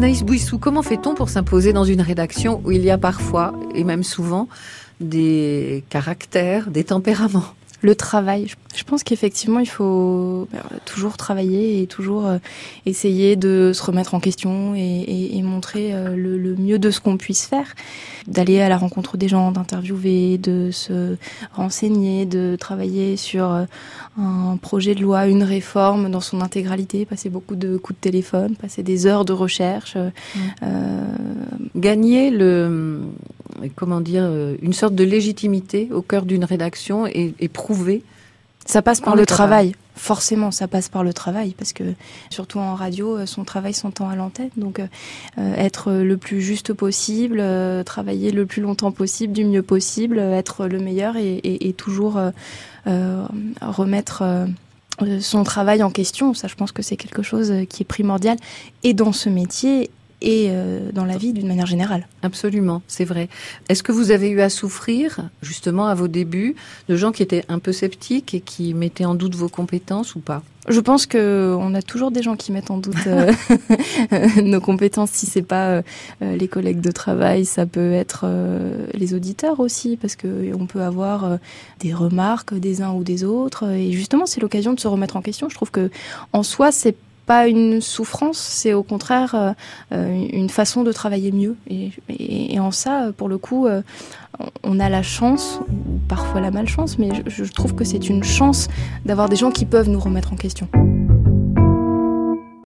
Anaïs Bouissou, comment fait-on pour s'imposer dans une rédaction où il y a parfois, et même souvent, des caractères, des tempéraments? Le travail. Je pense qu'effectivement, il faut bah, toujours travailler et toujours euh, essayer de se remettre en question et, montrer euh, le, mieux de ce qu'on puisse faire, d'aller à la rencontre des gens, d'interviewer, de se renseigner, de travailler sur euh, un projet de loi, une réforme dans son intégralité, passer beaucoup de coups de téléphone, passer des heures de recherche. Mmh. Gagner le comment dire, euh, une sorte de légitimité au cœur d'une rédaction et, prouver. Ça passe par le travail. Forcément, ça passe par le travail, parce que surtout en radio, euh, son travail s'entend à l'antenne. Donc, euh, être le plus juste possible, travailler le plus longtemps possible, du mieux possible, être le meilleur et, toujours remettre son travail en question. Ça, je pense que c'est quelque chose qui est primordial et dans ce métier et euh, dans la vie d'une manière générale. Absolument, c'est vrai. Est-ce que vous avez eu à souffrir, justement, à vos débuts, de gens qui étaient un peu sceptiques et qui mettaient en doute vos compétences ou pas? Je pense que on a toujours des gens qui mettent en doute euh, nos compétences. Si c'est pas euh, les collègues de travail, ça peut être les auditeurs aussi, parce que on peut avoir des remarques des uns ou des autres. Et justement, c'est l'occasion de se remettre en question. Je trouve que en soi, c'est pas une souffrance, c'est au contraire euh, euh, une façon de travailler mieux. Et, en ça, pour le coup, euh, on a la chance, parfois la malchance, mais je trouve que c'est une chance d'avoir des gens qui peuvent nous remettre en question.